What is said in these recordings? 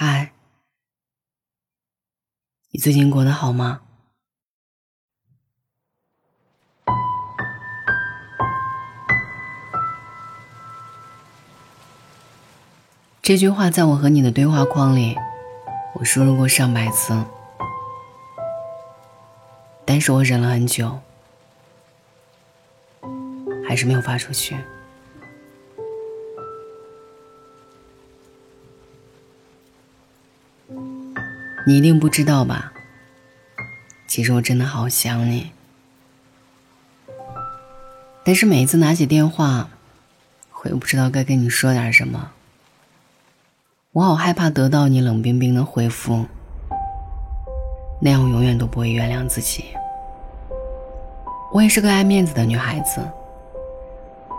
嗨，你最近过得好吗？这句话在我和你的对话框里，我输入过上百次，但是我忍了很久，还是没有发出去。你一定不知道吧？其实我真的好想你，但是每一次拿起电话，我又不知道该跟你说点什么。我好害怕得到你冷冰冰的回复，那样我永远都不会原谅自己。我也是个爱面子的女孩子，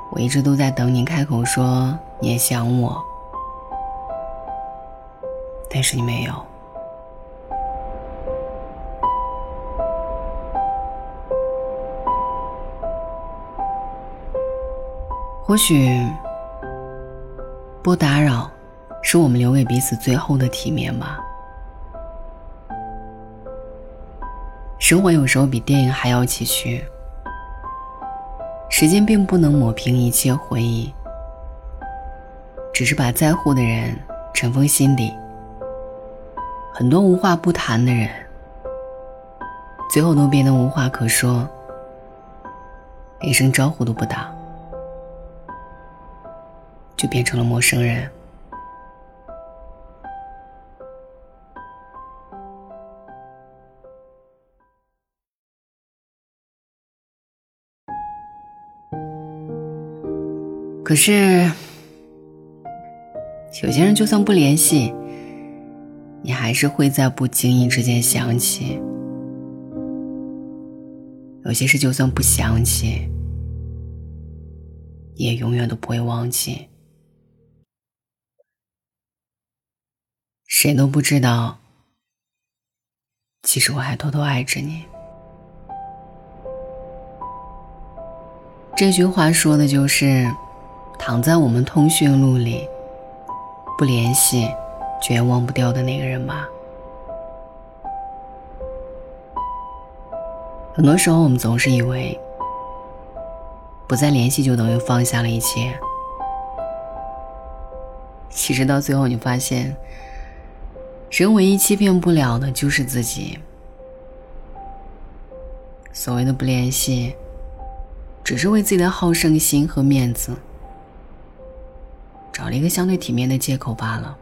我一直都在等你开口说你也想我，但是你没有。或许不打扰。是我们留给彼此最后的体面吧。生活有时候比电影还要崎岖，时间并不能抹平一切回忆，只是把在乎的人尘封心底。很多无话不谈的人，最后都变得无话可说，连声招呼都不打，就变成了陌生人。可是，有些人就算不联系，你还是会在不经意之间想起；有些事就算不想起，也永远都不会忘记。谁都不知道，其实我还偷偷爱着你。这句话说的就是。躺在我们通讯录里，不联系，却忘不掉的那个人吧。很多时候，我们总是以为不再联系就等于放下了一切。其实到最后，你发现，人唯一欺骗不了的就是自己。所谓的不联系，只是为自己的好胜心和面子。找了一个相对体面的借口罢了。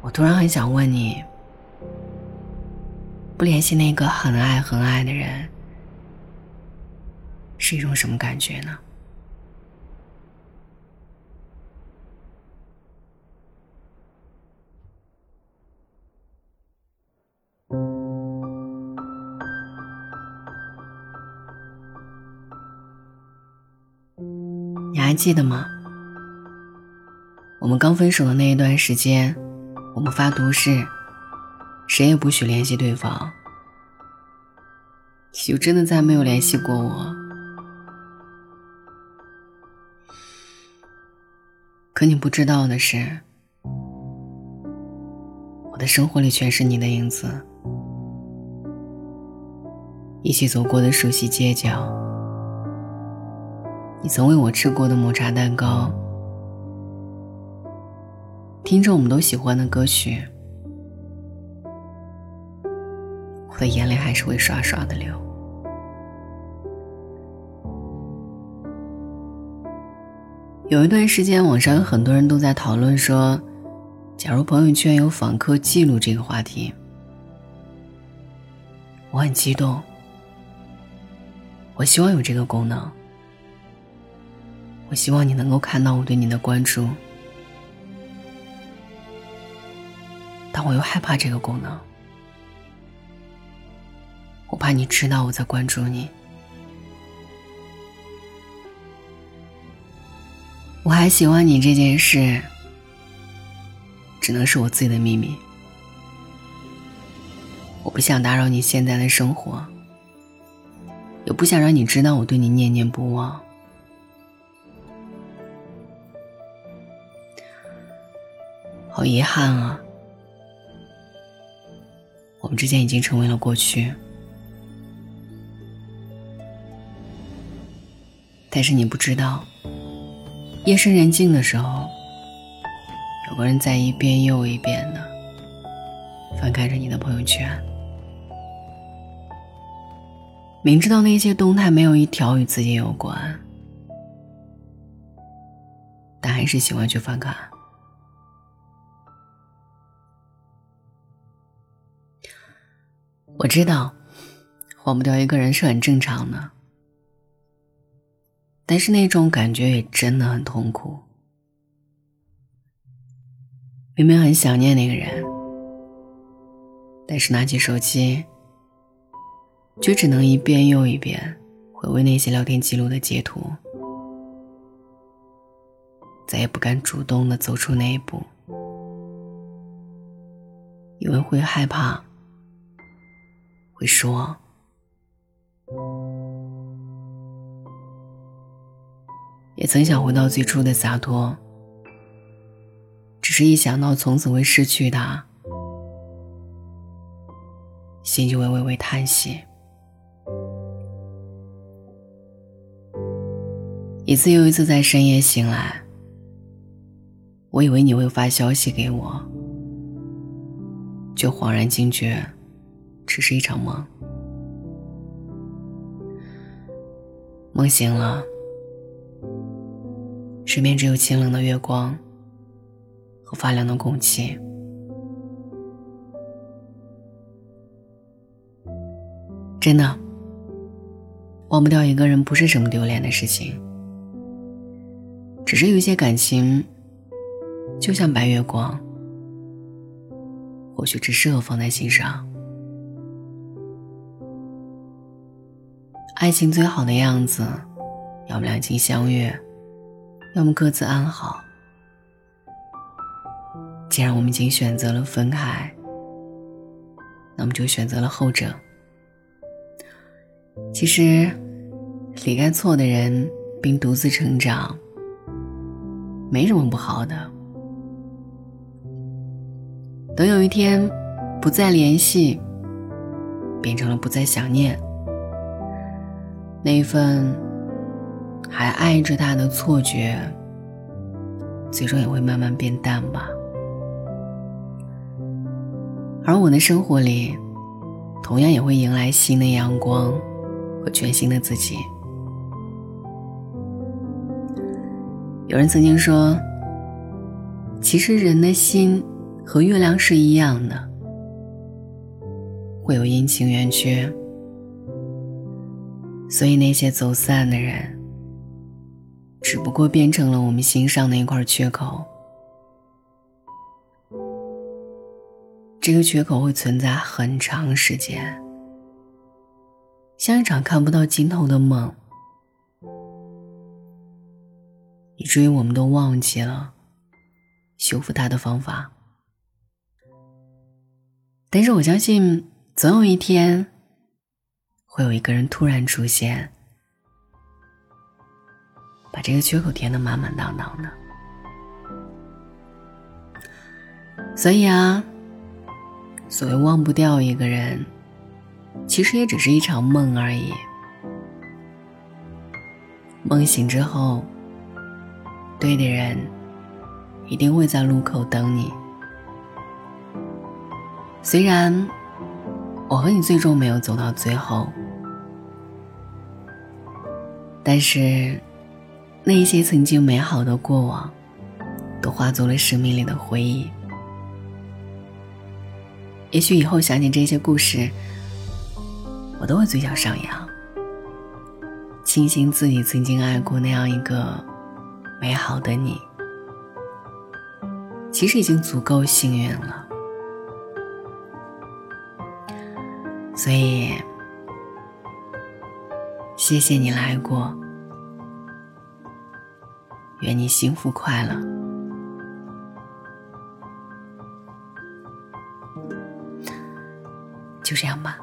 我突然很想问你：不联系那个很爱很爱的人，是一种什么感觉呢？还记得吗？我们刚分手的那一段时间，我们发毒誓，谁也不许联系对方。你就真的再没有联系过我。可你不知道的是，我的生活里全是你的影子，一起走过的熟悉街角。你曾为我吃过的抹茶蛋糕，听着我们都喜欢的歌曲，我的眼泪还是会刷刷的流。有一段时间，网上有很多人都在讨论说，假如朋友圈有访客记录这个话题，我很激动，我希望有这个功能。我希望你能够看到我对你的关注，但我又害怕这个功能。我怕你知道我在关注你。我还喜欢你这件事，只能是我自己的秘密。我不想打扰你现在的生活，也不想让你知道我对你念念不忘。好遗憾啊，我们之间已经成为了过去。但是你不知道，夜深人静的时候，有个人在一遍又一遍的翻看着你的朋友圈，明知道那些动态没有一条与自己有关，但还是喜欢去翻看。我知道，忘不掉一个人是很正常的。但是那种感觉也真的很痛苦。明明很想念那个人，但是拿起手机，却只能一遍又一遍回味那些聊天记录的截图，再也不敢主动的走出那一步，因为会害怕，会说。也曾想回到最初的洒脱，只是一想到从此会失去他，心就会微微叹息。一次又一次在深夜醒来，我以为你会发消息给我，却恍然惊觉，只是一场梦。梦醒了。身边只有清冷的月光和发凉的空气。真的，忘不掉一个人不是什么丢脸的事情，只是有些感情，就像白月光，或许只适合放在心上。爱情最好的样子，要么两情相悦。要么各自安好。既然我们已经选择了分开，那么就选择了后者。其实，离开错的人并独自成长，没什么不好的。等有一天不再联系，变成了不再想念，那一份。还爱着他的错觉，最终也会慢慢变淡吧。而我的生活里，同样也会迎来新的阳光和全新的自己。有人曾经说，其实人的心和月亮是一样的，会有阴晴圆缺，所以那些走散的人。只不过变成了我们心上的一块缺口，这个缺口会存在很长时间，像一场看不到尽头的梦，以至于我们都忘记了修复它的方法。但是我相信，总有一天，会有一个人突然出现。把这个缺口填得满满当当的，所以啊，所谓忘不掉一个人，其实也只是一场梦而已。梦醒之后，对的人一定会在路口等你。虽然我和你最终没有走到最后，但是。那一些曾经美好的过往，都化作了生命里的回忆。也许以后想起这些故事，我都会嘴角上扬，庆幸自己曾经爱过那样一个美好的你。其实已经足够幸运了，所以谢谢你来过。愿你幸福快乐。就这样吧。